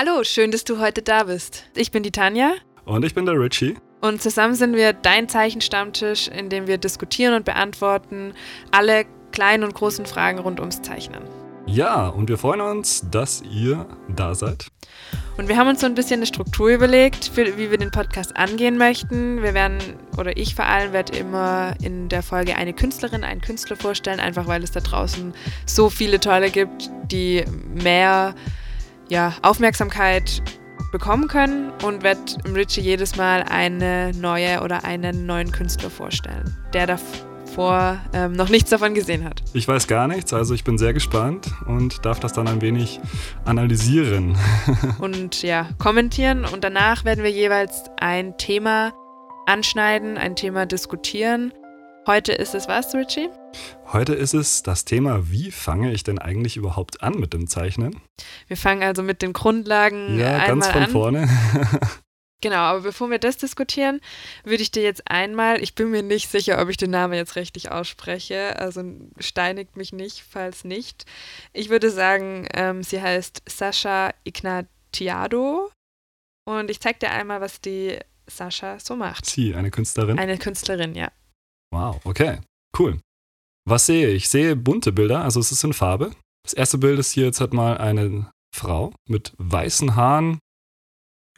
Hallo, schön, dass du heute da bist. Ich bin die Tanja. Und ich bin der Richie. Und zusammen sind wir dein Zeichenstammtisch, in dem wir diskutieren und beantworten alle kleinen und großen Fragen rund ums Zeichnen. Ja, und wir freuen uns, dass ihr da seid. Und wir haben uns so ein bisschen eine Struktur überlegt, für, wie wir den Podcast angehen möchten. Wir werden, oder ich vor allem, werde immer in der Folge eine Künstlerin, einen Künstler vorstellen, einfach weil es da draußen so viele tolle gibt, die mehr ja, Aufmerksamkeit bekommen können und werde Richie jedes Mal eine neue oder einen neuen Künstler vorstellen, der davor ähm, noch nichts davon gesehen hat. Ich weiß gar nichts, also ich bin sehr gespannt und darf das dann ein wenig analysieren. und ja, kommentieren und danach werden wir jeweils ein Thema anschneiden, ein Thema diskutieren. Heute ist es was, Richie? Heute ist es das Thema, wie fange ich denn eigentlich überhaupt an mit dem Zeichnen? Wir fangen also mit den Grundlagen ja, einmal ganz von an. vorne. Genau, aber bevor wir das diskutieren, würde ich dir jetzt einmal, ich bin mir nicht sicher, ob ich den Namen jetzt richtig ausspreche, also steinigt mich nicht, falls nicht. Ich würde sagen, ähm, sie heißt Sascha Ignatiado und ich zeige dir einmal, was die Sascha so macht. Sie, eine Künstlerin? Eine Künstlerin, ja. Wow, okay, cool. Was sehe ich? Ich sehe bunte Bilder, also es ist in Farbe. Das erste Bild ist hier jetzt halt mal eine Frau mit weißen Haaren,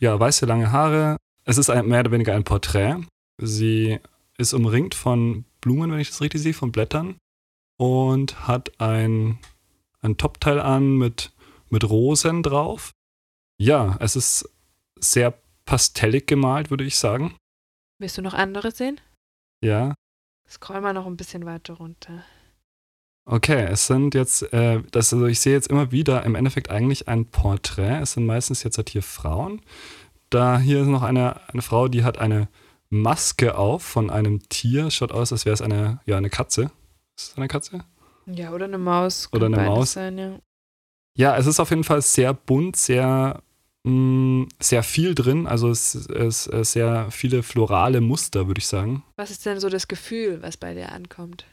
ja, weiße lange Haare. Es ist ein, mehr oder weniger ein Porträt. Sie ist umringt von Blumen, wenn ich das richtig sehe, von Blättern und hat ein, ein Topteil an mit, mit Rosen drauf. Ja, es ist sehr pastellig gemalt, würde ich sagen. Willst du noch andere sehen? Ja, Scroll mal noch ein bisschen weiter runter. Okay, es sind jetzt, äh, das, also ich sehe jetzt immer wieder im Endeffekt eigentlich ein Porträt. Es sind meistens jetzt halt hier Frauen. Da hier ist noch eine, eine Frau, die hat eine Maske auf von einem Tier. Schaut aus, als wäre es eine, ja, eine Katze. Ist es eine Katze? Ja, oder eine Maus. Oder eine Maus. Sein, ja. Ja, es ist auf jeden Fall sehr bunt, sehr, mh, sehr viel drin. Also es ist sehr viele florale Muster, würde ich sagen. Was ist denn so das Gefühl, was bei dir ankommt?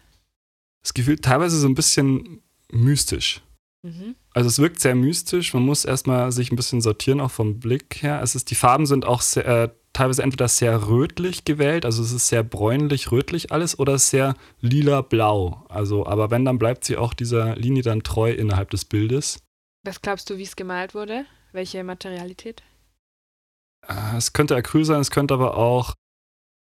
Das Gefühl teilweise so ein bisschen mystisch. Mhm. Also es wirkt sehr mystisch. Man muss erstmal sich ein bisschen sortieren, auch vom Blick her. Es ist, die Farben sind auch sehr, äh, teilweise entweder sehr rötlich gewählt, also es ist sehr bräunlich-rötlich alles, oder sehr lila-blau. Also, aber wenn, dann bleibt sie auch dieser Linie dann treu innerhalb des Bildes. Was glaubst du, wie es gemalt wurde? Welche Materialität? Äh, Es könnte Acryl sein, es könnte aber auch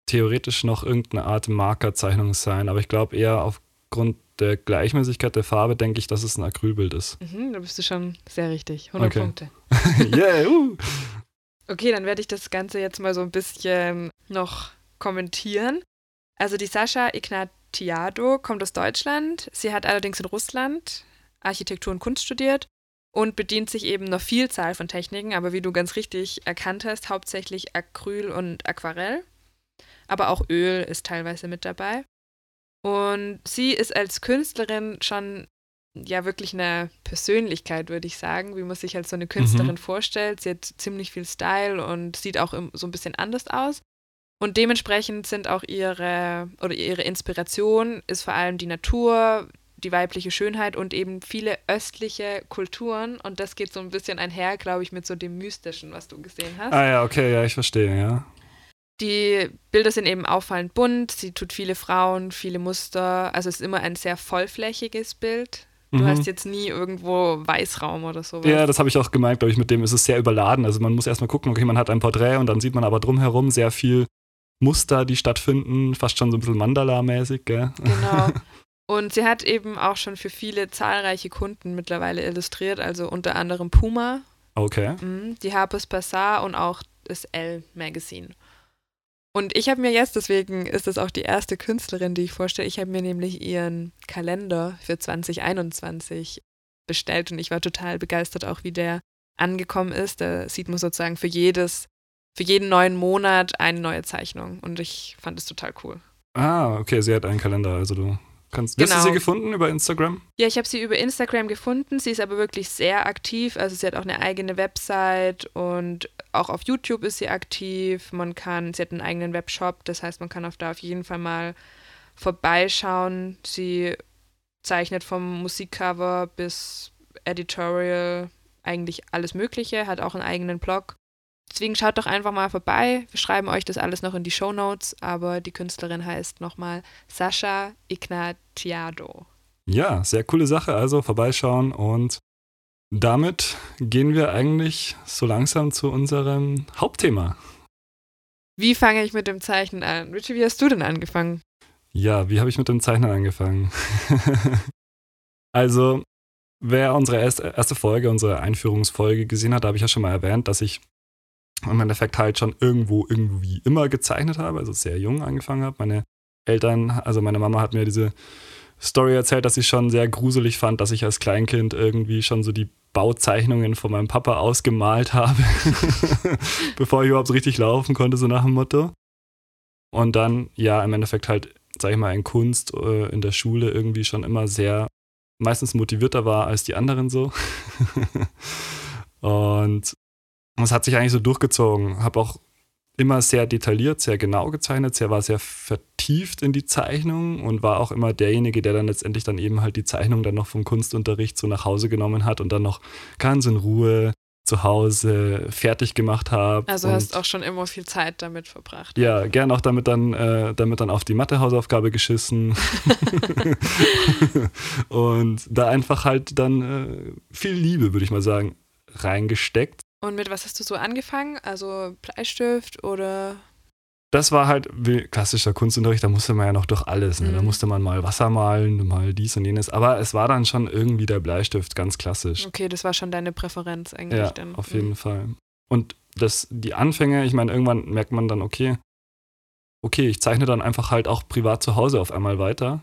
theoretisch noch irgendeine Art Markerzeichnung sein. Aber ich glaube eher aufgrund der Gleichmäßigkeit der Farbe denke ich, dass es ein Acrylbild ist. Mhm, da bist du schon sehr richtig. 100 Okay. Punkte. yeah, uh. Okay, dann werde ich das Ganze jetzt mal so ein bisschen noch kommentieren. Also die Sascha Ignatiado kommt aus Deutschland. Sie hat allerdings in Russland Architektur und Kunst studiert und bedient sich eben einer Vielzahl von Techniken, aber wie du ganz richtig erkannt hast, hauptsächlich Acryl und Aquarell. Aber auch Öl ist teilweise mit dabei. Und sie ist als Künstlerin schon ja wirklich eine Persönlichkeit, würde ich sagen, wie man sich als so eine Künstlerin vorstellt. Sie hat ziemlich viel Style und sieht auch so ein bisschen anders aus. Und dementsprechend sind auch ihre oder ihre Inspiration ist vor allem die Natur, die weibliche Schönheit und eben viele östliche Kulturen. Und das geht so ein bisschen einher, glaube ich, mit so dem Mystischen, was du gesehen hast. Ah ja, okay, ja, ich verstehe, ja. Die Bilder sind eben auffallend bunt. Sie tut viele Frauen, viele Muster. Also es ist immer ein sehr vollflächiges Bild. Du Mhm. hast jetzt nie irgendwo Weißraum oder sowas. Ja, das habe ich auch gemerkt, glaube ich, mit dem ist es sehr überladen. Also man muss erstmal gucken, okay, man hat ein Porträt und dann sieht man aber drumherum sehr viel Muster, die stattfinden, fast schon so ein bisschen Mandala-mäßig, gell? Genau. Und sie hat eben auch schon für viele zahlreiche Kunden mittlerweile illustriert, also unter anderem Puma, Okay. mhm, die Harper's Bazaar und auch das Elle Magazine. Und ich habe mir jetzt, deswegen ist das auch die erste Künstlerin, die ich vorstelle, ich habe mir nämlich ihren Kalender für 2021 bestellt und ich war total begeistert auch, wie der angekommen ist. Da sieht man sozusagen für jedes, für jeden neuen Monat eine neue Zeichnung und ich fand es total cool. Ah, okay, sie hat einen Kalender, also du kannst. Hast du Genau. sie gefunden über Instagram? Ja, ich habe sie über Instagram gefunden. Sie ist aber wirklich sehr aktiv. Also sie hat auch eine eigene Website und auch auf YouTube ist sie aktiv. Man kann, sie hat einen eigenen Webshop, das heißt, man kann auf da auf jeden Fall mal vorbeischauen. Sie zeichnet vom Musikcover bis Editorial eigentlich alles Mögliche, hat auch einen eigenen Blog. Deswegen schaut doch einfach mal vorbei. Wir schreiben euch das alles noch in die Show Notes, aber die Künstlerin heißt nochmal Sascha Ignatiado. Ja, sehr coole Sache. Also vorbeischauen und damit gehen wir eigentlich so langsam zu unserem Hauptthema. Wie fange ich mit dem Zeichnen an? Richie, wie hast du denn angefangen? Ja, wie habe ich mit dem Zeichnen angefangen? also, wer unsere erste Folge, unsere Einführungsfolge gesehen hat, habe ich ja schon mal erwähnt, dass ich im Endeffekt halt schon irgendwo irgendwie immer gezeichnet habe, also sehr jung angefangen habe. Meine Eltern, also meine Mama hat mir diese Story erzählt, dass ich schon sehr gruselig fand, dass ich als Kleinkind irgendwie schon so die Bauzeichnungen von meinem Papa ausgemalt habe, bevor ich überhaupt richtig laufen konnte, so nach dem Motto. Und dann, ja, im Endeffekt halt, sag ich mal, in Kunst äh, in der Schule irgendwie schon immer sehr, meistens motivierter war als die anderen so. und es hat sich eigentlich so durchgezogen. Habe auch immer sehr detailliert, sehr genau gezeichnet, sehr war sehr vertieft in die Zeichnung und war auch immer derjenige, der dann letztendlich dann eben halt die Zeichnung dann noch vom Kunstunterricht so nach Hause genommen hat und dann noch ganz in Ruhe zu Hause fertig gemacht habe. Also hast auch schon immer viel Zeit damit verbracht. Ja, gern auch damit dann, äh, damit dann auf die Mathehausaufgabe geschissen. und da einfach halt dann äh, viel Liebe, würde ich mal sagen, reingesteckt. Und mit was hast du so angefangen? Also Bleistift oder? Das war halt wie klassischer Kunstunterricht, da musste man ja noch durch alles. Ne? Mhm. Da musste man mal Wasser malen, mal dies und jenes. Aber es war dann schon irgendwie der Bleistift, ganz klassisch. Okay, das war schon deine Präferenz eigentlich ja, dann. Auf jeden mhm. Fall. Und das, die Anfänge, ich meine, irgendwann merkt man dann, okay, okay, ich zeichne dann einfach halt auch privat zu Hause auf einmal weiter.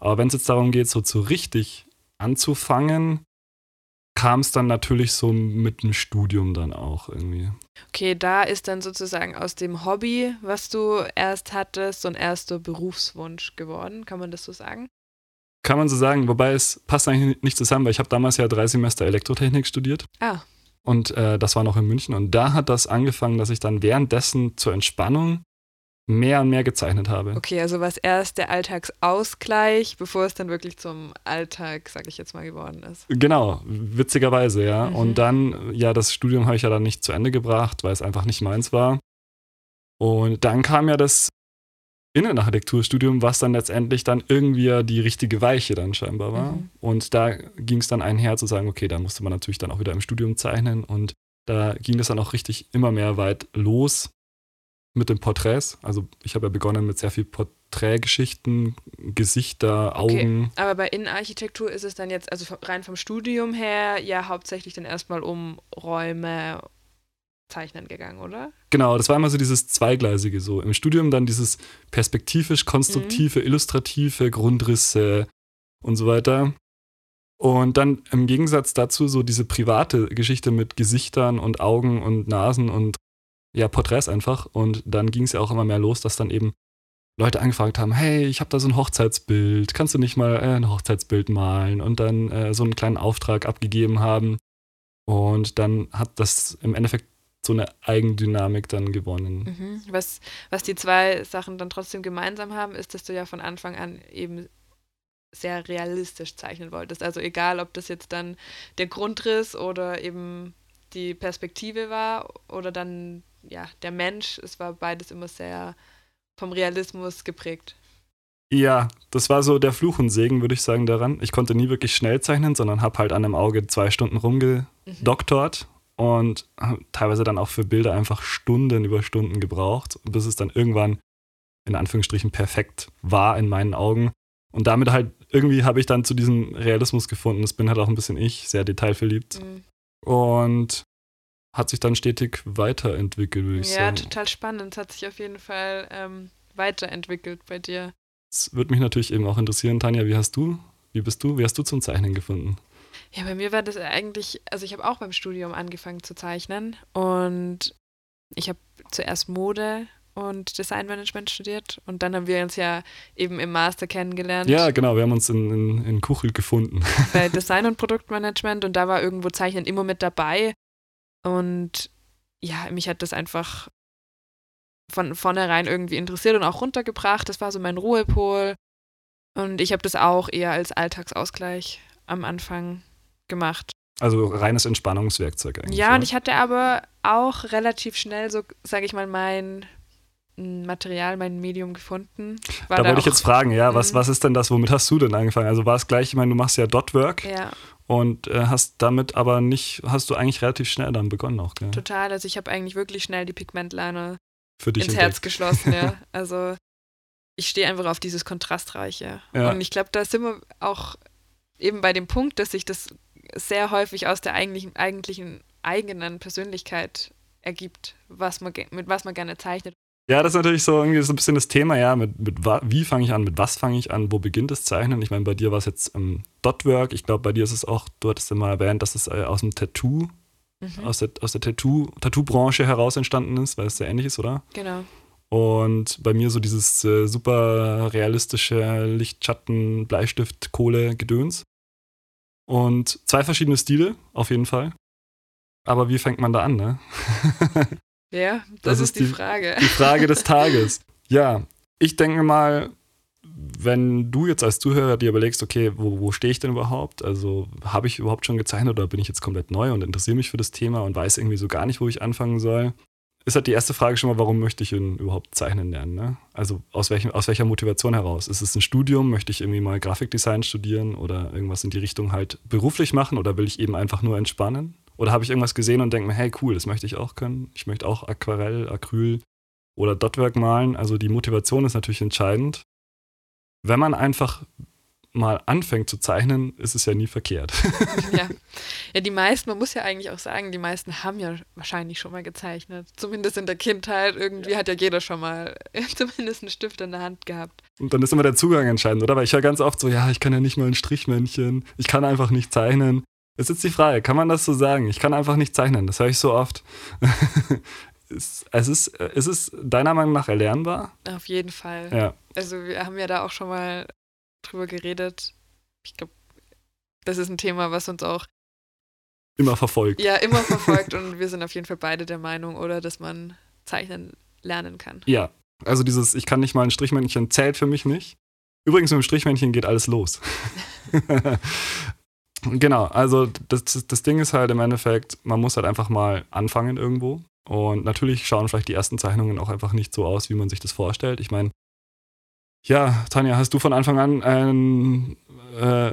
Aber wenn es jetzt darum geht, so zu richtig anzufangen, kam es dann natürlich so mit dem Studium dann auch irgendwie. Okay, da ist dann sozusagen aus dem Hobby, was du erst hattest, so ein erster Berufswunsch geworden. Kann man das so sagen? Kann man so sagen, wobei es passt eigentlich nicht zusammen, weil ich habe damals ja drei Semester Elektrotechnik studiert. Ah. Und äh, das war noch in München. Und da hat das angefangen, dass ich dann währenddessen zur Entspannung mehr und mehr gezeichnet habe. Okay, also was erst der Alltagsausgleich, bevor es dann wirklich zum Alltag, sag ich jetzt mal, geworden ist. Genau, witzigerweise, ja. Mhm. Und dann, ja, das Studium habe ich ja dann nicht zu Ende gebracht, weil es einfach nicht meins war. Und dann kam ja das Innenarchitekturstudium, was dann letztendlich dann irgendwie die richtige Weiche dann scheinbar war. Mhm. Und da ging es dann einher zu sagen, okay, da musste man natürlich dann auch wieder im Studium zeichnen und da ging es dann auch richtig immer mehr weit los mit den Porträts. Also ich habe ja begonnen mit sehr viel Porträtgeschichten, Gesichter, Augen. Okay, aber bei Innenarchitektur ist es dann jetzt, also rein vom Studium her, ja hauptsächlich dann erstmal um Räume zeichnen gegangen, oder? Genau, das war immer so dieses Zweigleisige so. Im Studium dann dieses perspektivisch konstruktive, mhm. illustrative, Grundrisse und so weiter. Und dann im Gegensatz dazu so diese private Geschichte mit Gesichtern und Augen und Nasen und ja, Porträts einfach. Und dann ging es ja auch immer mehr los, dass dann eben Leute angefragt haben, hey, ich habe da so ein Hochzeitsbild, kannst du nicht mal äh, ein Hochzeitsbild malen? Und dann äh, so einen kleinen Auftrag abgegeben haben. Und dann hat das im Endeffekt so eine Eigendynamik dann gewonnen. Mhm. Was, was die zwei Sachen dann trotzdem gemeinsam haben, ist, dass du ja von Anfang an eben sehr realistisch zeichnen wolltest. Also egal, ob das jetzt dann der Grundriss oder eben die Perspektive war oder dann ja, der Mensch, es war beides immer sehr vom Realismus geprägt. Ja, das war so der Fluch und Segen, würde ich sagen, daran. Ich konnte nie wirklich schnell zeichnen, sondern habe halt an einem Auge zwei Stunden rumgedoktort mhm. und teilweise dann auch für Bilder einfach Stunden über Stunden gebraucht, bis es dann irgendwann in Anführungsstrichen perfekt war in meinen Augen. Und damit halt irgendwie habe ich dann zu diesem Realismus gefunden. Das bin halt auch ein bisschen ich, sehr detailverliebt. Mhm. Und hat sich dann stetig weiterentwickelt, würde ich ja, sagen. Ja, total spannend. Es hat sich auf jeden Fall ähm, weiterentwickelt bei dir. Es würde mich natürlich eben auch interessieren, Tanja, wie hast du, wie bist du, wie hast du zum Zeichnen gefunden? Ja, bei mir war das eigentlich, also ich habe auch beim Studium angefangen zu zeichnen und ich habe zuerst Mode und Designmanagement studiert und dann haben wir uns ja eben im Master kennengelernt. Ja, genau, wir haben uns in, in, in Kuchel gefunden. Bei Design und Produktmanagement und da war irgendwo Zeichnen immer mit dabei und ja, mich hat das einfach von vornherein irgendwie interessiert und auch runtergebracht. Das war so mein Ruhepol. Und ich habe das auch eher als Alltagsausgleich am Anfang gemacht. Also reines Entspannungswerkzeug eigentlich. Ja, oder? und ich hatte aber auch relativ schnell so, sage ich mal, mein Material, mein Medium gefunden. War da wollte ich jetzt fragen, ja, was, Mhm. was ist denn das, womit hast du denn angefangen? Also war es gleich, ich meine, du machst ja Dotwork Ja, und äh, hast damit aber nicht, hast du eigentlich relativ schnell dann begonnen auch, gell? total. Also ich habe eigentlich wirklich schnell die Pigmentliner Für dich ins entdeckt. Herz geschlossen, ja. Also ich stehe einfach auf dieses Kontrastreiche. Ja. Und ich glaube, da sind wir auch eben bei dem Punkt, dass sich das sehr häufig aus der eigentlichen, eigentlichen eigenen Persönlichkeit ergibt, was man, mit was man gerne zeichnet. Ja, das ist natürlich so irgendwie so ein bisschen das Thema, ja, mit, mit wie fange ich an, mit was fange ich an, wo beginnt das Zeichnen? Ich meine, bei dir war es jetzt ähm, Dotwork, ich glaube, bei dir ist es auch, du hattest ja mal erwähnt, dass es äh, aus dem Tattoo, Mhm. aus der, aus der Tattoo, Tattoo-Branche heraus entstanden ist, weil es sehr ähnlich ist, oder? Genau. Und bei mir so dieses äh, super realistische Lichtschatten, Bleistift, Kohle, Gedöns. Und zwei verschiedene Stile, auf jeden Fall. Aber wie fängt man da an, ne? Ja, Das das, ist die, die- Frage. Die Frage des Tages. Ja, ich denke mal, wenn du jetzt als Zuhörer dir überlegst, okay, wo, wo stehe ich denn überhaupt? Also habe ich überhaupt schon gezeichnet oder bin ich jetzt komplett neu und interessiere mich für das Thema und weiß irgendwie so gar nicht, wo ich anfangen soll? Ist halt die erste Frage schon mal, warum möchte ich denn überhaupt zeichnen lernen? Ne? Also aus, welchem, aus welcher Motivation heraus? Ist es ein Studium? Möchte ich irgendwie mal Grafikdesign studieren oder irgendwas in die Richtung halt beruflich machen oder will ich eben einfach nur entspannen? Oder habe ich irgendwas gesehen und denke mir, hey cool, das möchte ich auch können. Ich möchte auch Aquarell, Acryl oder Dotwork malen. Also die Motivation ist natürlich entscheidend. Wenn man einfach mal anfängt zu zeichnen, ist es ja nie verkehrt. ja. ja, die meisten, man muss ja eigentlich auch sagen, die meisten haben ja wahrscheinlich schon mal gezeichnet. Zumindest in der Kindheit. Irgendwie hat ja jeder schon mal zumindest einen Stift in der Hand gehabt. Und dann ist immer der Zugang entscheidend, oder? Weil ich höre ganz oft so, ja, ich kann ja nicht mal ein Strichmännchen, ich kann einfach nicht zeichnen. Jetzt ist jetzt die Frage, kann man das so sagen? Ich kann einfach nicht zeichnen, das höre ich so oft. es, es, ist, es ist deiner Meinung nach erlernbar? Auf jeden Fall. Ja. Also wir haben ja da auch schon mal drüber geredet. Ich glaube, das ist ein Thema, was uns auch Immer verfolgt. ja immer verfolgt und wir sind auf jeden Fall beide der Meinung, oder, dass man zeichnen lernen kann. Ja, also dieses, ich kann nicht mal ein Strichmännchen, zählt für mich nicht. Übrigens, mit dem Strichmännchen geht alles los. genau, also das, das Ding ist halt im Endeffekt, man muss halt einfach mal anfangen irgendwo. Und natürlich schauen vielleicht die ersten Zeichnungen auch einfach nicht so aus, wie man sich das vorstellt. Ich meine, ja, Tanja, hast du von Anfang an ähm, äh,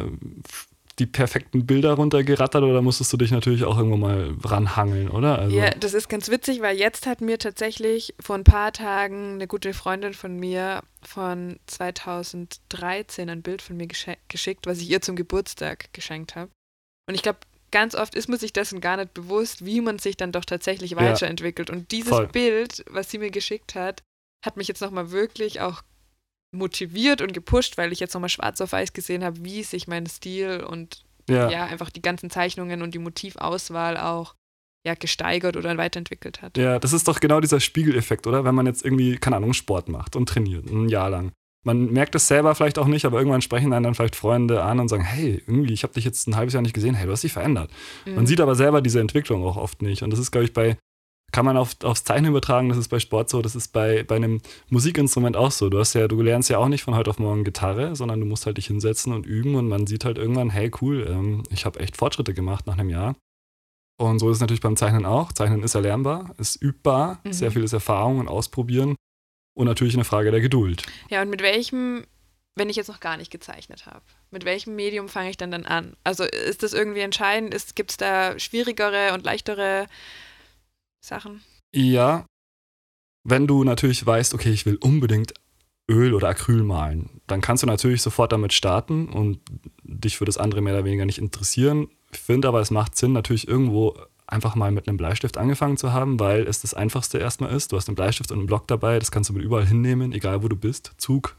die perfekten Bilder runtergerattert oder musstest du dich natürlich auch irgendwo mal ranhangeln, oder? Also, Ja, das ist ganz witzig, weil jetzt hat mir tatsächlich vor ein paar Tagen eine gute Freundin von mir von 2013 ein Bild von mir geschickt, was ich ihr zum Geburtstag geschenkt habe. Und ich glaube, ganz oft ist man sich dessen gar nicht bewusst, wie man sich dann doch tatsächlich Ja. weiterentwickelt. Und dieses Voll. Bild, was sie mir geschickt hat, hat mich jetzt nochmal wirklich auch motiviert und gepusht, weil ich jetzt nochmal schwarz auf weiß gesehen habe, wie sich mein Stil und ja. ja. einfach die ganzen Zeichnungen und die Motivauswahl auch ja, gesteigert oder weiterentwickelt hat. Ja, das ist doch genau dieser Spiegeleffekt, oder? Wenn man jetzt irgendwie, keine Ahnung, Sport macht und trainiert, ein Jahr lang. Man merkt es selber vielleicht auch nicht, aber irgendwann sprechen einen dann vielleicht Freunde an und sagen, hey, irgendwie, ich habe dich jetzt ein halbes Jahr nicht gesehen, hey, du hast dich verändert. Man Mhm. sieht aber selber diese Entwicklung auch oft nicht. Und das ist, glaube ich, bei, kann man auf, aufs Zeichnen übertragen, das ist bei Sport so, das ist bei, bei einem Musikinstrument auch so. Du hast ja, du lernst ja auch nicht von heute auf morgen Gitarre, sondern du musst halt dich hinsetzen und üben und man sieht halt irgendwann, hey, cool, ähm, ich habe echt Fortschritte gemacht nach einem Jahr. Und so ist es natürlich beim Zeichnen auch. Zeichnen ist erlernbar, ist übbar, Mhm. sehr viel ist Erfahrung und Ausprobieren und natürlich eine Frage der Geduld. Ja, und mit welchem, wenn ich jetzt noch gar nicht gezeichnet habe, mit welchem Medium fange ich dann dann an? Also ist das irgendwie entscheidend? Gibt es da schwierigere und leichtere Sachen? Ja, wenn du natürlich weißt, okay, ich will unbedingt Öl oder Acryl malen, dann kannst du natürlich sofort damit starten und dich für das andere mehr oder weniger nicht interessieren. Ich finde aber, es macht Sinn, natürlich irgendwo einfach mal mit einem Bleistift angefangen zu haben, weil es das Einfachste erstmal ist. Du hast einen Bleistift und einen Block dabei, das kannst du mit überall hinnehmen, egal wo du bist. Zug,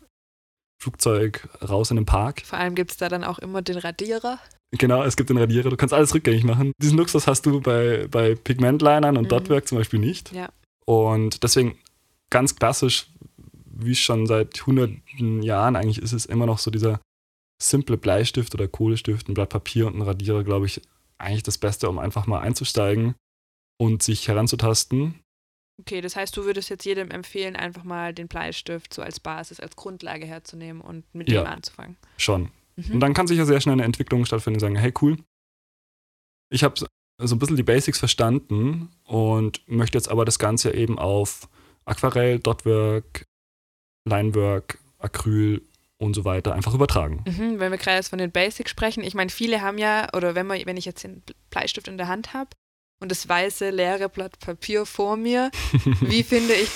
Flugzeug, raus in den Park. Vor allem gibt es da dann auch immer den Radierer. Genau, es gibt den Radierer, du kannst alles rückgängig machen. Diesen Luxus hast du bei, bei Pigmentlinern und Mhm. Dotwork zum Beispiel nicht. Ja. Und deswegen ganz klassisch, wie schon seit hunderten Jahren eigentlich ist es immer noch so dieser simple Bleistift oder Kohlestift, ein Blatt Papier und ein Radierer, glaube ich, eigentlich das Beste, um einfach mal einzusteigen und sich heranzutasten. Okay, das heißt, du würdest jetzt jedem empfehlen, einfach mal den Bleistift so als Basis, als Grundlage herzunehmen und mit Ja. dem anzufangen. Schon. Mhm. Und dann kann sich ja sehr schnell eine Entwicklung stattfinden und sagen, hey cool, Ich habe so ein bisschen die Basics verstanden und möchte jetzt aber das Ganze eben auf Aquarell, Dotwork, Linework, Acryl und so weiter einfach übertragen. Mhm, wenn wir gerade jetzt von den Basics sprechen, ich meine, viele haben ja, oder wenn, man, wenn ich jetzt den Bleistift in der Hand habe und das weiße, leere Blatt Papier vor mir, wie finde ich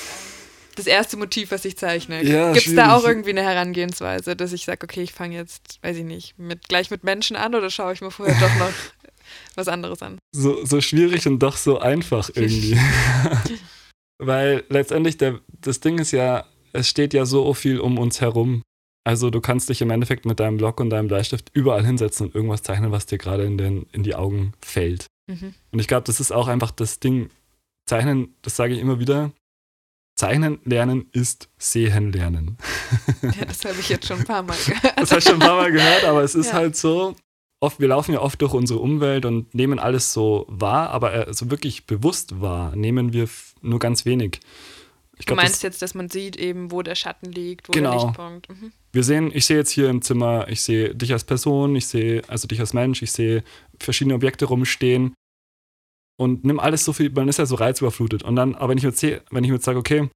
das erste Motiv, was ich zeichne? Ja, Gibt es da auch irgendwie eine Herangehensweise, dass ich sage, okay, ich fange jetzt, weiß ich nicht, mit, gleich mit Menschen an oder schaue ich mir vorher doch noch was anderes an? So, so schwierig und doch so einfach irgendwie. Weil letztendlich der, das Ding ist ja, es steht ja so viel um uns herum. Also du kannst dich im Endeffekt mit deinem Block und deinem Bleistift überall hinsetzen und irgendwas zeichnen, was dir gerade in, den, in die Augen fällt. Mhm. Und ich glaube, das ist auch einfach das Ding. Zeichnen, das sage ich immer wieder. Zeichnen lernen ist sehen lernen. Ja, das habe ich jetzt schon ein paar Mal gehört. Das hast du schon ein paar Mal gehört, aber es ist Ja. halt so, oft, wir laufen ja oft durch unsere Umwelt und nehmen alles so wahr, aber äh, so wirklich bewusst wahr nehmen wir nur ganz wenig. Ich Du glaub, meinst das, jetzt, dass man sieht eben, wo der Schatten liegt, wo Genau. der Lichtpunkt. Mhm. wir sehen, ich sehe jetzt hier im Zimmer, ich sehe dich als Person, ich sehe also dich als Mensch, ich sehe verschiedene Objekte rumstehen und nimm alles so viel, man ist ja so reizüberflutet. Und dann, aber wenn ich jetzt sehe, wenn ich mir jetzt sage, okay,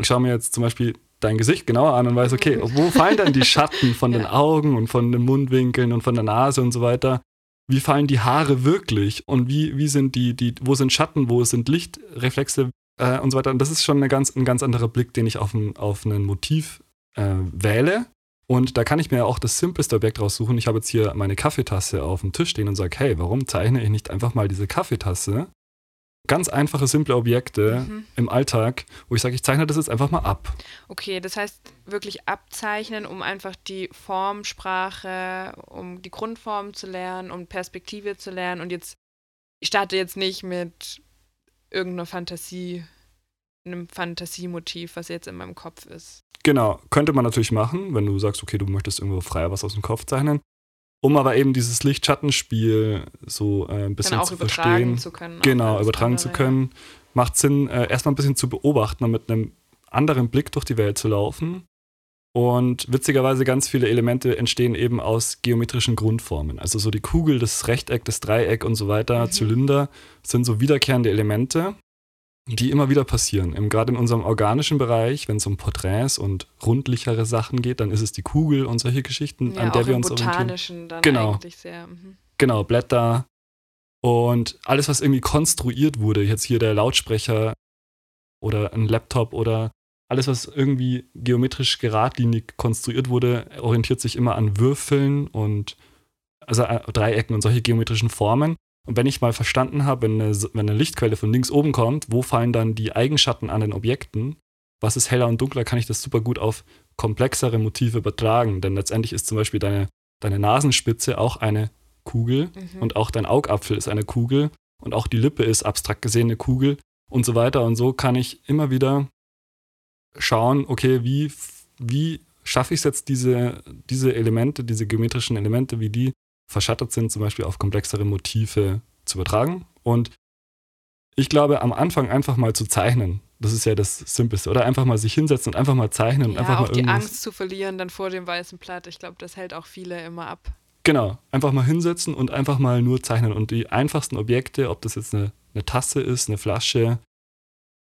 ich schaue mir jetzt zum Beispiel dein Gesicht genauer an und weiß, okay, wo fallen denn die Schatten von den Ja. Augen und von den Mundwinkeln und von der Nase und so weiter? Wie fallen die Haare wirklich? Und wie, wie sind die, die, wo sind Schatten, wo sind Lichtreflexe äh, und so weiter? Und das ist schon eine ganz, ein ganz anderer Blick, den ich auf ein, auf ein Motiv äh, wähle. Und da kann ich mir auch das simpleste Objekt raussuchen. Ich habe jetzt hier meine Kaffeetasse auf dem Tisch stehen und sage, hey, warum zeichne ich nicht einfach mal diese Kaffeetasse? Ganz einfache, simple Objekte Mhm. im Alltag, wo ich sage, ich zeichne das jetzt einfach mal ab. Okay, das heißt wirklich abzeichnen, um einfach die Formsprache, um die Grundform zu lernen, um Perspektive zu lernen. Und jetzt, ich starte jetzt nicht mit irgendeiner Fantasie, einem Fantasiemotiv, was jetzt in meinem Kopf ist. Genau, könnte man natürlich machen, wenn du sagst, okay, du möchtest irgendwo frei was aus dem Kopf zeichnen. Um aber eben dieses Licht-Schattenspiel so äh, ein bisschen Dann auch zu übertragen verstehen. zu können. Genau, übertragen andere, zu können. Macht Sinn, äh, erstmal ein bisschen zu beobachten und mit einem anderen Blick durch die Welt zu laufen. Und witzigerweise ganz viele Elemente entstehen eben aus geometrischen Grundformen. Also so die Kugel, das Rechteck, das Dreieck und so weiter, Mhm. Zylinder sind so wiederkehrende Elemente, die immer wieder passieren. Gerade in unserem organischen Bereich, wenn es um Porträts und rundlichere Sachen geht, dann ist es die Kugel und solche Geschichten, Ja, an der wir uns orientieren. Botanischen dann Genau. eigentlich sehr. Mhm. Genau, Blätter und alles, was irgendwie konstruiert wurde, jetzt hier der Lautsprecher oder ein Laptop oder alles, was irgendwie geometrisch geradlinig konstruiert wurde, orientiert sich immer an Würfeln und also äh, Dreiecken und solche geometrischen Formen. Und wenn ich mal verstanden habe, wenn eine, wenn eine Lichtquelle von links oben kommt, wo fallen dann die Eigenschatten an den Objekten? Was ist heller und dunkler? Kann ich das super gut auf komplexere Motive übertragen? Denn letztendlich ist zum Beispiel deine, deine Nasenspitze auch eine Kugel Mhm. und auch dein Augapfel ist eine Kugel und auch die Lippe ist abstrakt gesehen eine Kugel und so weiter. Und so kann ich immer wieder schauen, okay, wie, wie schaffe ich es jetzt, diese, diese Elemente, diese geometrischen Elemente, wie die verschattet sind, zum Beispiel auf komplexere Motive zu übertragen. Und ich glaube, am Anfang einfach mal zu zeichnen, das ist ja das Simpelste. Oder einfach mal sich hinsetzen und einfach mal zeichnen und ja, einfach auch mal die. Angst zu verlieren dann vor dem weißen Blatt. Ich glaube, das hält auch viele immer ab. Genau, einfach mal hinsetzen und einfach mal nur zeichnen. Und die einfachsten Objekte, ob das jetzt eine, eine Tasse ist, eine Flasche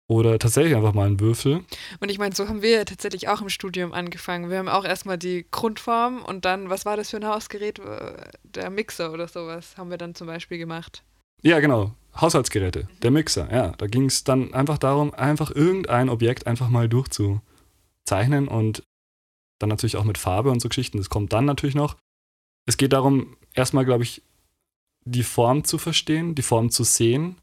oder tatsächlich einfach mal ein Würfel. Und ich meine, so haben wir ja tatsächlich auch im Studium angefangen. Wir haben auch erstmal die Grundform und dann, was war das für ein Hausgerät? Äh, Der Mixer oder sowas haben wir dann zum Beispiel gemacht. Ja, genau, Haushaltsgeräte, der Mixer. Ja, da ging es dann einfach darum, einfach irgendein Objekt einfach mal durchzuzeichnen und dann natürlich auch mit Farbe und so Geschichten. Das kommt dann natürlich noch. Es geht darum, erstmal, glaube ich, die Form zu verstehen, die Form zu sehen.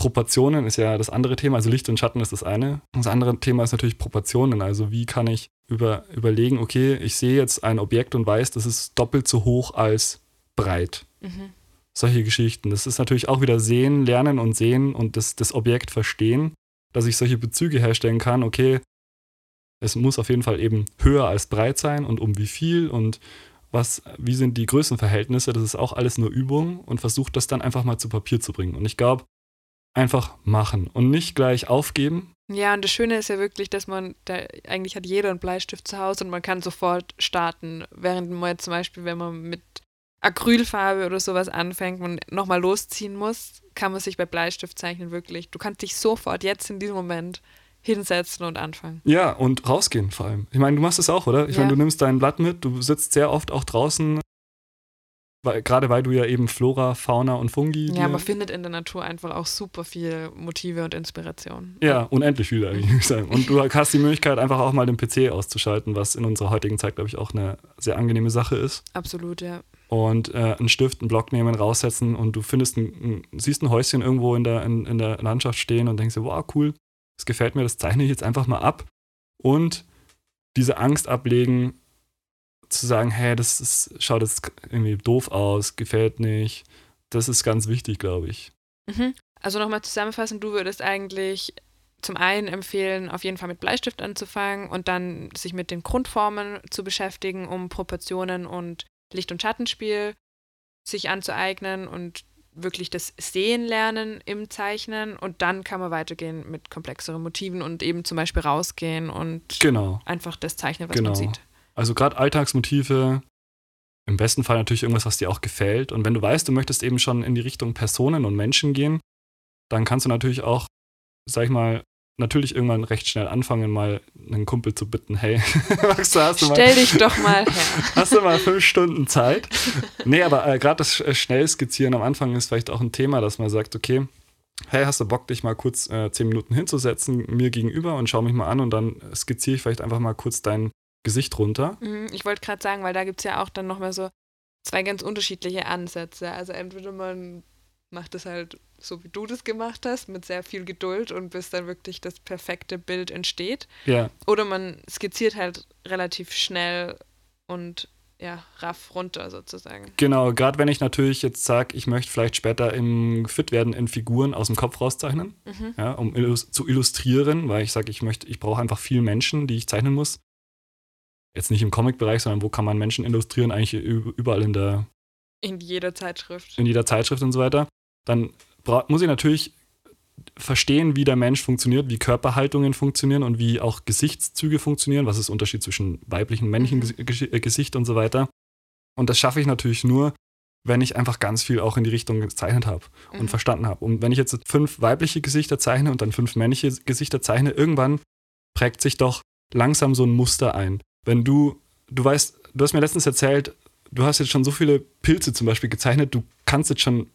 Proportionen ist ja das andere Thema, also Licht und Schatten ist das eine. Das andere Thema ist natürlich Proportionen, also wie kann ich über, überlegen, okay, ich sehe jetzt ein Objekt und weiß, das ist doppelt so hoch als breit. Mhm. Solche Geschichten. Das ist natürlich auch wieder sehen, lernen und sehen und das, das Objekt verstehen, dass ich solche Bezüge herstellen kann, okay, es muss auf jeden Fall eben höher als breit sein und um wie viel und was, wie sind die Größenverhältnisse, das ist auch alles nur Übung und versucht das dann einfach mal zu Papier zu bringen. Und ich glaube, einfach machen und nicht gleich aufgeben. Ja, und das Schöne ist ja wirklich, dass man, da, eigentlich hat jeder einen Bleistift zu Hause und man kann sofort starten. Während man jetzt zum Beispiel, wenn man mit Acrylfarbe oder sowas anfängt und nochmal losziehen muss, kann man sich bei Bleistiftzeichnen wirklich, du kannst dich sofort jetzt in diesem Moment hinsetzen und anfangen. Ja, und rausgehen vor allem. Ich meine, du machst das auch, oder? Ich Ja. meine, du nimmst dein Blatt mit, du sitzt sehr oft auch draußen, weil, gerade weil du ja eben Flora, Fauna und Fungi. Ja, man findet in der Natur einfach auch super viel Motive und Inspiration. ja, unendlich viel eigentlich, sagen. Und du hast die Möglichkeit, einfach auch mal den PC auszuschalten, was in unserer heutigen Zeit, glaube ich, auch eine sehr angenehme Sache ist. Absolut, ja. Und äh, einen Stift, einen Block nehmen, raussetzen und du findest ein, ein, siehst ein Häuschen irgendwo in der, in, in der Landschaft stehen und denkst dir, wow, cool, das gefällt mir, das zeichne ich jetzt einfach mal ab. Und diese Angst ablegen, zu sagen, hey, das ist, schaut jetzt irgendwie doof aus, gefällt nicht. Das ist ganz wichtig, glaube ich. Mhm. Also nochmal zusammenfassend, du würdest eigentlich zum einen empfehlen, auf jeden Fall mit Bleistift anzufangen und dann sich mit den Grundformen zu beschäftigen, um Proportionen und Licht- und Schattenspiel sich anzueignen und wirklich das Sehen lernen im Zeichnen und dann kann man weitergehen mit komplexeren Motiven und eben zum Beispiel rausgehen und Genau. einfach das zeichnen, was Genau. man sieht. Also gerade Alltagsmotive, im besten Fall natürlich irgendwas, was dir auch gefällt. Und wenn du weißt, du möchtest eben schon in die Richtung Personen und Menschen gehen, dann kannst du natürlich auch, sag ich mal, natürlich irgendwann recht schnell anfangen, mal einen Kumpel zu bitten, hey, Max, hast du mal, Stell dich doch mal her. hast du mal fünf Stunden Zeit? Nee, aber äh, gerade das äh, Schnellskizzieren am Anfang ist vielleicht auch ein Thema, dass man sagt, okay, hey, hast du Bock, dich mal kurz äh, zehn Minuten hinzusetzen, mir gegenüber und schau mich mal an und dann skizziere ich vielleicht einfach mal kurz dein Gesicht runter. Mhm, Ich wollte gerade sagen, weil da gibt es ja auch dann nochmal so zwei ganz unterschiedliche Ansätze. Also entweder man macht es halt so, wie du das gemacht hast, mit sehr viel Geduld und bis dann wirklich das perfekte Bild entsteht. Ja, Oder man skizziert halt relativ schnell und ja, raff runter sozusagen. Genau, gerade wenn ich natürlich jetzt sage, ich möchte vielleicht später im fit werden in Figuren aus dem Kopf rauszeichnen, Mhm. ja, um illus zu illustrieren, weil ich sage, ich möchte, ich brauche einfach viel Menschen, die ich zeichnen muss. Jetzt nicht im Comic-Bereich, sondern wo kann man Menschen illustrieren? Eigentlich überall in der, In jeder Zeitschrift. in jeder Zeitschrift und so weiter. Dann muss ich natürlich verstehen, wie der Mensch funktioniert, wie Körperhaltungen funktionieren und wie auch Gesichtszüge funktionieren. Was ist der Unterschied zwischen weiblichen und männlichen Mhm. Äh, Gesicht und so weiter. Und das schaffe ich natürlich nur, wenn ich einfach ganz viel auch in die Richtung gezeichnet habe und Mhm. verstanden habe. Und wenn ich jetzt fünf weibliche Gesichter zeichne und dann fünf männliche Gesichter zeichne, irgendwann prägt sich doch langsam so ein Muster ein. Wenn du, du weißt, du hast mir letztens erzählt, du hast jetzt schon so viele Pilze zum Beispiel gezeichnet, du kannst jetzt schon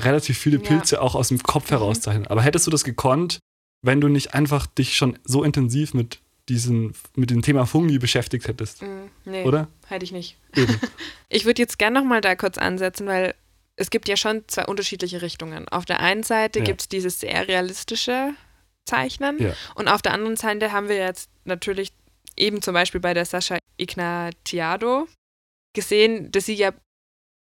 relativ viele Ja. Pilze auch aus dem Kopf Mhm. herauszeichnen. Aber hättest du das gekonnt, wenn du nicht einfach dich schon so intensiv mit diesem, mit dem Thema Fungi beschäftigt hättest, Mhm. Nee, oder? hätte ich nicht. Eben. Ich würde jetzt gerne nochmal da kurz ansetzen, weil es gibt ja schon zwei unterschiedliche Richtungen. Auf der einen Seite Ja. gibt es dieses sehr realistische Zeichnen Ja. und auf der anderen Seite haben wir jetzt natürlich eben zum Beispiel bei der Sascha Ignatiado gesehen, dass sie ja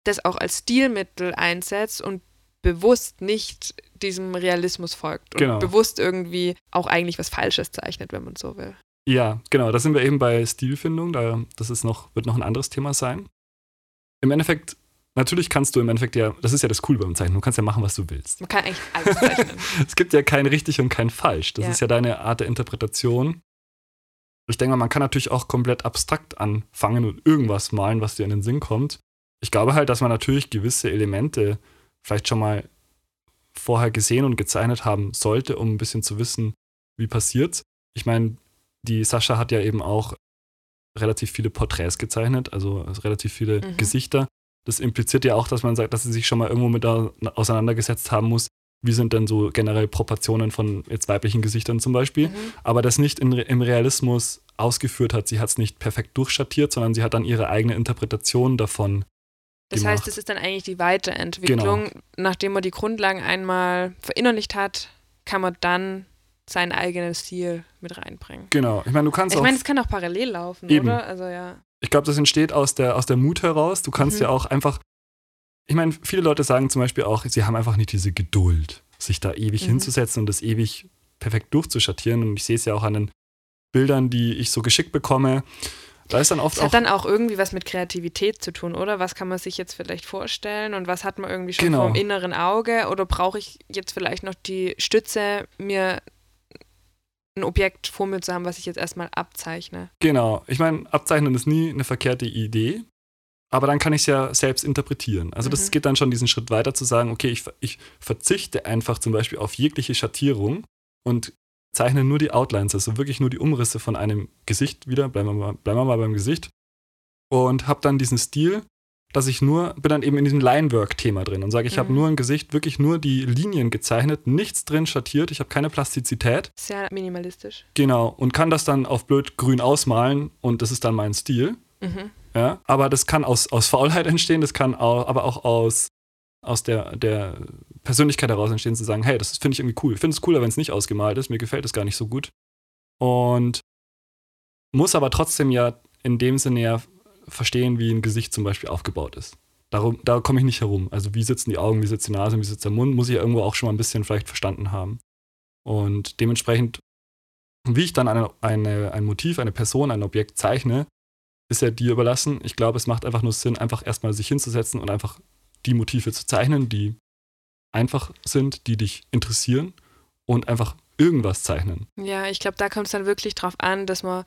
das auch als Stilmittel einsetzt und bewusst nicht diesem Realismus folgt und Genau. bewusst irgendwie auch eigentlich was Falsches zeichnet, wenn man so will. Ja, genau, da sind wir eben bei Stilfindung, da, das ist noch, wird noch ein anderes Thema sein. Im Endeffekt, natürlich kannst du im Endeffekt ja, das ist ja das Coole beim Zeichnen, du kannst ja machen, was du willst. Man kann eigentlich alles zeichnen. Es gibt ja kein richtig und kein falsch. Das Ja. ist ja deine Art der Interpretation. Ich denke mal, man kann natürlich auch komplett abstrakt anfangen und irgendwas malen, was dir in den Sinn kommt. Ich glaube halt, dass man natürlich gewisse Elemente vielleicht schon mal vorher gesehen und gezeichnet haben sollte, um ein bisschen zu wissen, wie passiert's. Ich meine, die Sascha hat ja eben auch relativ viele Porträts gezeichnet, also relativ viele Mhm. Gesichter. Das impliziert ja auch, dass man sagt, dass sie sich schon mal irgendwo mit da auseinandergesetzt haben muss, wie sind denn so generell Proportionen von jetzt weiblichen Gesichtern zum Beispiel, Mhm. aber das nicht in, im Realismus ausgeführt hat. Sie hat es nicht perfekt durchschattiert, sondern sie hat dann ihre eigene Interpretation davon. Das gemacht. heißt, es ist dann eigentlich die Weiterentwicklung. Genau. Nachdem man die Grundlagen einmal verinnerlicht hat, kann man dann seinen eigenen Stil mit reinbringen. Genau. Ich meine, du kannst Ich auch. meine, es kann auch parallel laufen, Eben. oder? Also ja. Ich glaube, das entsteht aus der, aus der Mut heraus. Du kannst Mhm. ja auch einfach. Ich meine, viele Leute sagen zum Beispiel auch, sie haben einfach nicht diese Geduld, sich da ewig Mhm. hinzusetzen und das ewig perfekt durchzuschattieren. Und ich sehe es ja auch an den Bildern, die ich so geschickt bekomme. Da ist dann oft auch. hat dann auch irgendwie was mit Kreativität zu tun, oder? Was kann man sich jetzt vielleicht vorstellen und was hat man irgendwie schon Genau. vom inneren Auge? Oder brauche ich jetzt vielleicht noch die Stütze, mir ein Objekt vor mir zu haben, was ich jetzt erstmal abzeichne? Genau. Ich meine, abzeichnen ist nie eine verkehrte Idee. Aber dann kann ich es ja selbst interpretieren. Also das Mhm. geht dann schon diesen Schritt weiter zu sagen, okay, ich, ich verzichte einfach zum Beispiel auf jegliche Schattierung und zeichne nur die Outlines, also wirklich nur die Umrisse von einem Gesicht wieder, bleiben wir mal, bleiben wir mal beim Gesicht und habe dann diesen Stil, dass ich nur, bin dann eben in diesem Linework-Thema drin und sage, ich habe Mhm. nur ein Gesicht, wirklich nur die Linien gezeichnet, nichts drin schattiert, ich habe keine Plastizität, Sehr minimalistisch. genau, und kann das dann auf blöd grün ausmalen und das ist dann mein Stil. Mhm. Ja, aber das kann aus, aus Faulheit entstehen, das kann auch, aber auch aus, aus der, der Persönlichkeit heraus entstehen, zu sagen, hey, das finde ich irgendwie cool. Ich finde es cooler, wenn es nicht ausgemalt ist, mir gefällt es gar nicht so gut. Und muss aber trotzdem ja in dem Sinne ja verstehen, wie ein Gesicht zum Beispiel aufgebaut ist. Darum, da komme ich nicht herum. Also wie sitzen die Augen, wie sitzt die Nase, wie sitzt der Mund, muss ich ja irgendwo auch schon mal ein bisschen vielleicht verstanden haben. Und dementsprechend, wie ich dann eine, eine, ein Motiv, eine Person, ein Objekt zeichne, ist ja dir überlassen. Ich glaube, es macht einfach nur Sinn, einfach erstmal sich hinzusetzen und einfach die Motive zu zeichnen, die einfach sind, die dich interessieren und einfach irgendwas zeichnen. Ja, ich glaube, da kommt es dann wirklich drauf an, dass man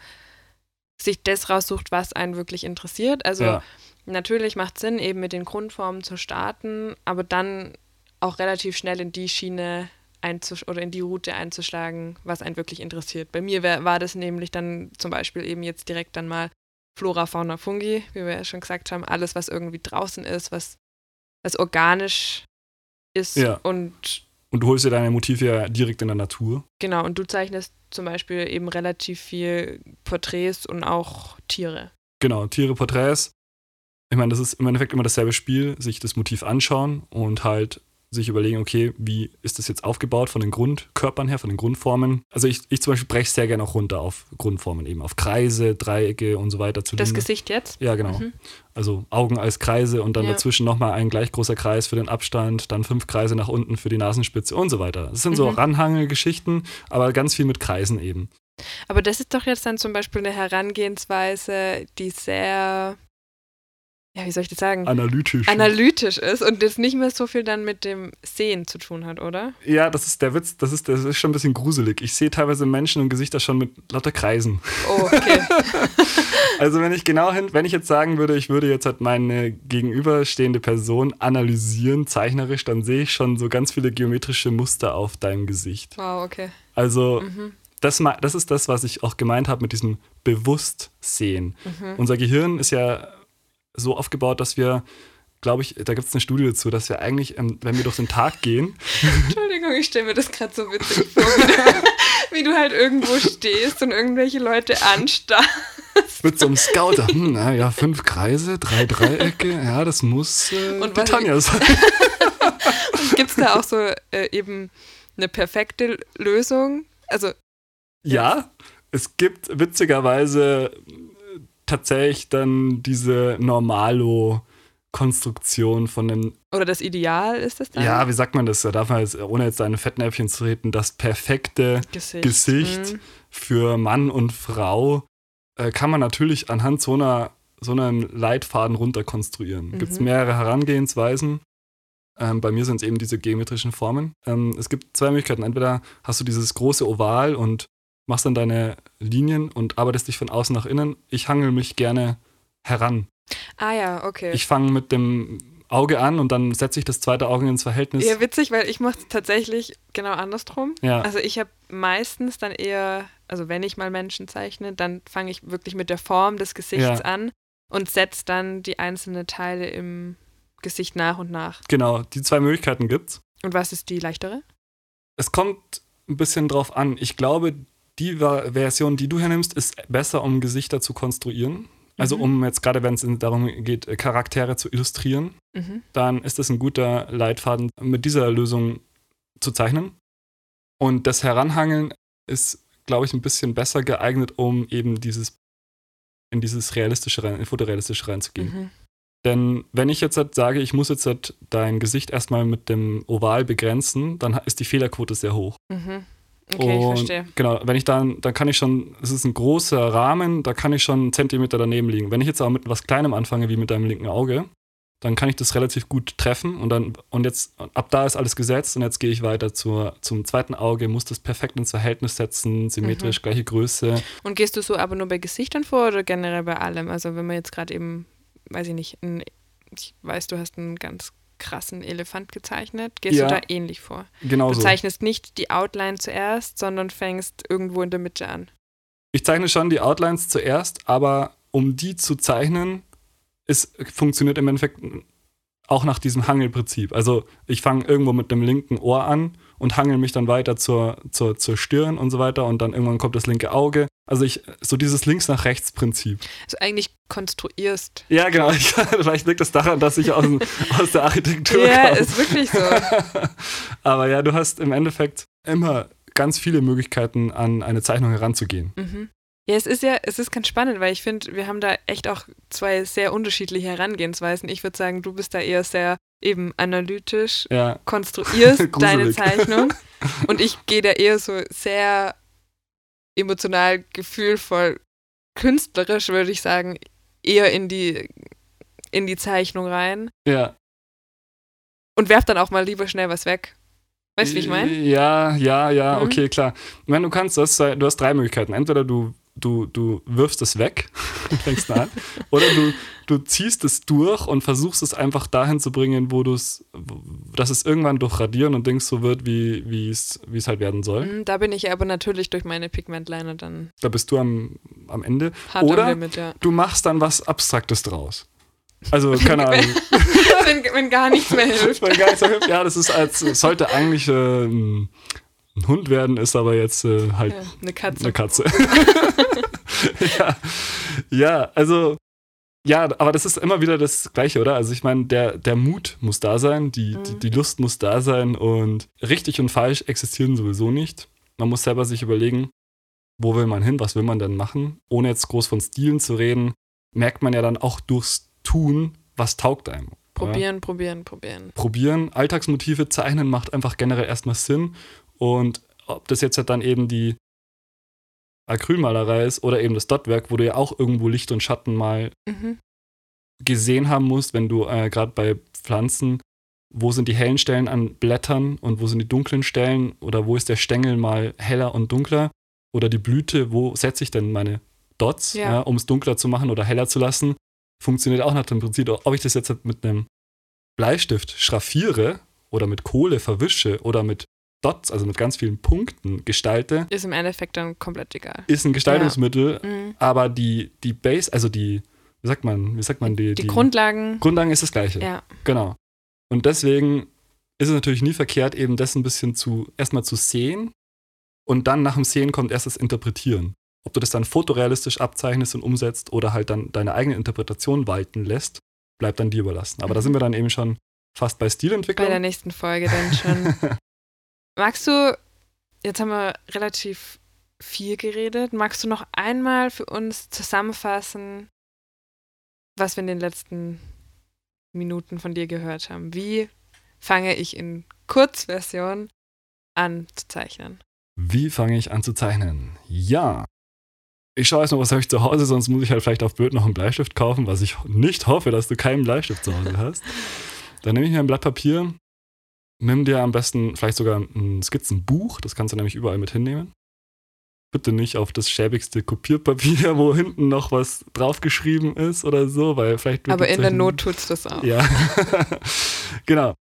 sich das raussucht, was einen wirklich interessiert. Also ja, natürlich macht Sinn, eben mit den Grundformen zu starten, aber dann auch relativ schnell in die Schiene oder in die Route einzuschlagen, was einen wirklich interessiert. Bei mir war das nämlich dann zum Beispiel eben jetzt direkt dann mal Flora, Fauna, Fungi, wie wir ja schon gesagt haben, alles, was irgendwie draußen ist, was, was organisch ist Ja. und und du holst dir deine Motive ja direkt in der Natur. Genau, und du zeichnest zum Beispiel eben relativ viel Porträts und auch Tiere. Genau, Tiere, Porträts. Ich meine, das ist im Endeffekt immer dasselbe Spiel, sich das Motiv anschauen und halt sich überlegen, okay, wie ist das jetzt aufgebaut von den Grundkörpern her, von den Grundformen. Also ich, ich zum Beispiel breche sehr gerne auch runter auf Grundformen, eben auf Kreise, Dreiecke und so weiter. Das Zylinder. Gesicht jetzt? Ja, genau. Mhm. Also Augen als Kreise und dann Ja. dazwischen nochmal ein gleich großer Kreis für den Abstand, dann fünf Kreise nach unten für die Nasenspitze und so weiter. Das sind so Mhm. Ranhangelgeschichten, aber ganz viel mit Kreisen eben. Aber das ist doch jetzt dann zum Beispiel eine Herangehensweise, die sehr, ja, wie soll ich das sagen, Analytisch. analytisch ist und das nicht mehr so viel dann mit dem Sehen zu tun hat, oder? ja, das ist der Witz, das ist, das ist schon ein bisschen gruselig. Ich sehe teilweise Menschen und Gesichter schon mit lauter Kreisen. Oh, okay. Also wenn ich genau hin, wenn ich jetzt sagen würde, ich würde jetzt halt meine gegenüberstehende Person analysieren, zeichnerisch, dann sehe ich schon so ganz viele geometrische Muster auf deinem Gesicht. wow, okay. Also Mhm. das, das ist das, was ich auch gemeint habe mit diesem Bewusstsehen. Mhm. Unser Gehirn ist ja so aufgebaut, dass wir, glaube ich, da gibt es eine Studie dazu, dass wir eigentlich, ähm, wenn wir durch den Tag gehen, Entschuldigung, ich stelle mir das gerade so witzig vor, wie du, wie du halt irgendwo stehst und irgendwelche Leute anstarrst. mit so einem Scouter, hm, na ja, fünf Kreise, drei Dreiecke, ja, das muss äh, Und die Tanja sein. Gibt es da auch so äh, eben eine perfekte Lösung? Also, Ja, es gibt witzigerweise tatsächlich dann diese Normalo-Konstruktion von einem, oder das Ideal ist das dann? ja, wie sagt man das? Da darf man jetzt, ohne jetzt seine Fettnäpfchen zu treten, das perfekte Gesicht. Gesicht. Mhm. für Mann und Frau äh, kann man natürlich anhand so einer so einem Leitfaden runterkonstruieren. Mhm. Gibt es mehrere Herangehensweisen. Ähm, bei mir sind es eben diese geometrischen Formen. Ähm, es gibt zwei Möglichkeiten. Entweder hast du dieses große Oval und machst dann deine Linien und arbeitest dich von außen nach innen. Ich hangel mich gerne heran. Ah ja, okay. Ich fange mit dem Auge an und dann setze ich das zweite Auge ins Verhältnis. ja, witzig, weil ich mache es tatsächlich genau andersrum. Ja, Also ich habe meistens dann eher, also wenn ich mal Menschen zeichne, dann fange ich wirklich mit der Form des Gesichts Ja. an und setze dann die einzelnen Teile im Gesicht nach und nach. genau. Die zwei Möglichkeiten gibt's. Und was ist die leichtere? Es kommt ein bisschen drauf an. Ich glaube, die Version, die du hernimmst, ist besser, um Gesichter zu konstruieren. Also Mhm. um jetzt gerade, wenn es darum geht, äh, Charaktere zu illustrieren, Mhm. dann ist es ein guter Leitfaden, mit dieser Lösung zu zeichnen. Und das Heranhangeln ist, glaube ich, ein bisschen besser geeignet, um eben dieses in dieses realistische, rein, in fotorealistische reinzugehen. Mhm. Denn wenn ich jetzt halt sage, ich muss jetzt halt dein Gesicht erstmal mit dem Oval begrenzen, dann ist die Fehlerquote sehr hoch. Mhm. Okay, ich Und verstehe. Genau, wenn ich dann, dann kann ich schon, es ist ein großer Rahmen, da kann ich schon einen Zentimeter daneben liegen. Wenn ich jetzt aber mit was Kleinem anfange, wie mit deinem linken Auge, dann kann ich das relativ gut treffen und dann, und jetzt, ab da ist alles gesetzt und jetzt gehe ich weiter zur, zum zweiten Auge, muss das perfekt ins Verhältnis setzen, symmetrisch, gleiche Größe. Und gehst du so aber nur bei Gesichtern vor oder generell bei allem? Also wenn wir jetzt gerade eben weiß ich nicht, ein, ich weiß, du hast einen ganz krassen Elefant gezeichnet. Gehst Ja. du da ähnlich vor? Genau Du zeichnest nicht die Outline zuerst, sondern fängst irgendwo in der Mitte an. Ich zeichne schon die Outlines zuerst, aber um die zu zeichnen, es funktioniert im Endeffekt auch nach diesem Hangelprinzip. Also ich fange irgendwo mit dem linken Ohr an und hangel mich dann weiter zur, zur, zur Stirn und so weiter und dann irgendwann kommt das linke Auge. Also ich, so dieses links nach rechts Prinzip. Also eigentlich konstruierst. Ja, genau. Ich, vielleicht liegt das daran, dass ich aus, aus der Architektur Ja, komme. ist wirklich so. Aber ja, du hast im Endeffekt immer ganz viele Möglichkeiten, an eine Zeichnung heranzugehen. Mhm. Ja, es ist ja, es ist ganz spannend, weil ich finde, wir haben da echt auch zwei sehr unterschiedliche Herangehensweisen. Ich würde sagen, du bist da eher sehr eben analytisch, Ja, konstruierst deine. Zeichnung und ich gehe da eher so sehr emotional, gefühlvoll, künstlerisch, würde ich sagen, eher in die, in die Zeichnung rein ja. und werf dann auch mal lieber schnell was weg. Weißt du, wie ich meine? Ja, ja, ja, Mhm. okay, klar. Ich meine, du kannst, zwei- du hast drei Möglichkeiten. Entweder du, du, du wirfst es weg und fängst an, oder du, du ziehst es durch und versuchst es einfach dahin zu bringen, wo du es, dass es irgendwann durch Radieren und Dings so wird, wie wie es wie es halt werden soll. Mhm, Da bin ich aber natürlich durch meine Pigmentliner dann Da bist du am, am Ende. hart Oder Limit, ja. Du machst dann was Abstraktes draus. Also, keine Ahnung. wenn, wenn gar nichts mehr hilft. Weil gar nicht so hübsch. Ja, das ist als, sollte eigentlich äh, ein Hund werden, ist aber jetzt äh, halt Ja, eine Katze. eine Katze. ja. ja, also, ja, aber das ist immer wieder das Gleiche, oder? Also ich meine, der, der Mut muss da sein, die, die, Mhm. die Lust muss da sein und richtig und falsch existieren sowieso nicht. Man muss selber sich überlegen, wo will man hin, was will man denn machen? Ohne jetzt groß von Stilen zu reden, merkt man ja dann auch durchs Tun, was taugt einem. Probieren, probieren, probieren. probieren. Alltagsmotive zeichnen macht einfach generell erstmal Sinn. Und ob das jetzt halt dann eben die Acrylmalerei ist oder eben das Dotwerk, wo du ja auch irgendwo Licht und Schatten mal Mhm. gesehen haben musst, wenn du äh, gerade bei Pflanzen, wo sind die hellen Stellen an Blättern und wo sind die dunklen Stellen oder wo ist der Stängel mal heller und dunkler oder die Blüte, wo setze ich denn meine Dots, Ja. ja. um es dunkler zu machen oder heller zu lassen, funktioniert auch nach dem Prinzip, ob ich das jetzt mit einem Bleistift schraffiere oder mit Kohle verwische oder mit Dots, also mit ganz vielen Punkten gestalte, Ist im Endeffekt dann komplett egal. ist ein Gestaltungsmittel, Mhm. aber die, die Base, also die, wie sagt man, wie sagt man, die, Die, Grundlagen, Grundlagen ist das gleiche. ja. Genau. Und deswegen ist es natürlich nie verkehrt, eben das ein bisschen zu, erstmal zu sehen und dann nach dem Sehen kommt erst das Interpretieren. Ob du das dann fotorealistisch abzeichnest und umsetzt oder halt dann deine eigene Interpretation walten lässt, bleibt dann dir überlassen. Aber da Mhm. sind wir dann eben schon fast bei Bei Stilentwicklung. der nächsten Folge dann schon. Magst du, jetzt haben wir relativ viel geredet, magst du noch einmal für uns zusammenfassen, was wir in den letzten Minuten von dir gehört haben? Wie fange ich in Kurzversion an zu zeichnen? Wie fange ich an zu zeichnen? Ja. Ich schaue noch, was habe ich zu Hause, sonst muss ich halt vielleicht auf Bild noch einen Bleistift kaufen, was ich nicht hoffe, dass du keinen Bleistift zu Hause hast. Dann nehme ich mir ein Blatt Papier, nimm dir am besten vielleicht sogar ein Skizzenbuch, das kannst du nämlich überall mit hinnehmen. Bitte nicht auf das schäbigste Kopierpapier, wo hinten noch was draufgeschrieben ist oder so, weil vielleicht Aber in der Not tut's das auch. ja, genau.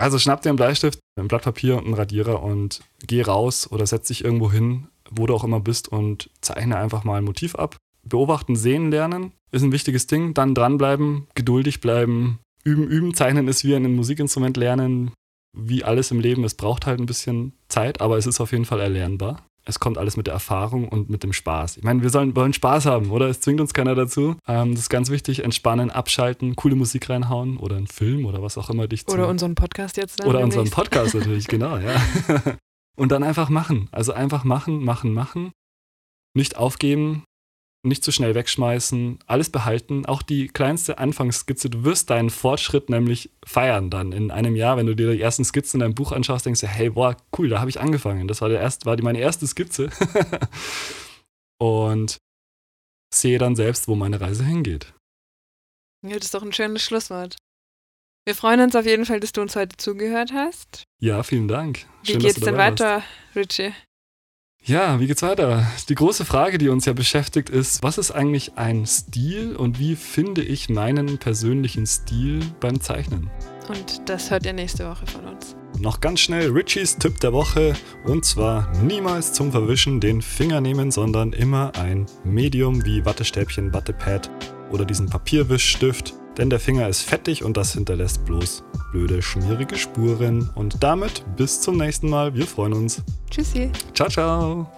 Also schnapp dir einen Bleistift, ein Blatt Papier und einen Radierer und geh raus oder setz dich irgendwo hin, wo du auch immer bist und zeichne einfach mal ein Motiv ab. Beobachten, sehen, lernen ist ein wichtiges Ding. Dann dranbleiben, geduldig bleiben, üben, üben. Zeichnen ist wie ein Musikinstrument lernen, wie alles im Leben. Es braucht halt ein bisschen Zeit, aber es ist auf jeden Fall erlernbar. Es kommt alles mit der Erfahrung und mit dem Spaß. Ich meine, wir sollen, wollen Spaß haben, oder? Es zwingt uns keiner dazu. Ähm, das ist ganz wichtig. Entspannen, abschalten, coole Musik reinhauen oder einen Film oder was auch immer dich zu... Oder unseren Podcast jetzt dann. Oder unseren demnächst. Podcast natürlich, genau, ja. Und dann einfach machen. Also einfach machen, machen, machen. Nicht aufgeben, nicht zu schnell wegschmeißen, alles behalten. Auch die kleinste Anfangsskizze, du wirst deinen Fortschritt nämlich feiern dann in einem Jahr, wenn du dir die ersten Skizzen in deinem Buch anschaust, denkst du, hey, boah, cool, da habe ich angefangen. Das war, der erst, war die, meine erste Skizze. Und sehe dann selbst, wo meine Reise hingeht. Ja, das ist doch ein schönes Schlusswort. Wir freuen uns auf jeden Fall, dass du uns heute zugehört hast. Ja, vielen Dank. Wie Schön, geht's denn warst. weiter, Richie? Ja, wie geht's weiter? Die große Frage, die uns ja beschäftigt, ist, was ist eigentlich ein Stil und wie finde ich meinen persönlichen Stil beim Zeichnen? Und das hört ihr nächste Woche von uns. Noch ganz schnell Richies Tipp der Woche und zwar niemals zum Verwischen den Finger nehmen, sondern immer ein Medium wie Wattestäbchen, Wattepad oder diesen Papierwischstift, denn der Finger ist fettig und das hinterlässt bloß blöde, schmierige Spuren. Und damit bis zum nächsten Mal. Wir freuen uns. Tschüssi. Ciao, ciao.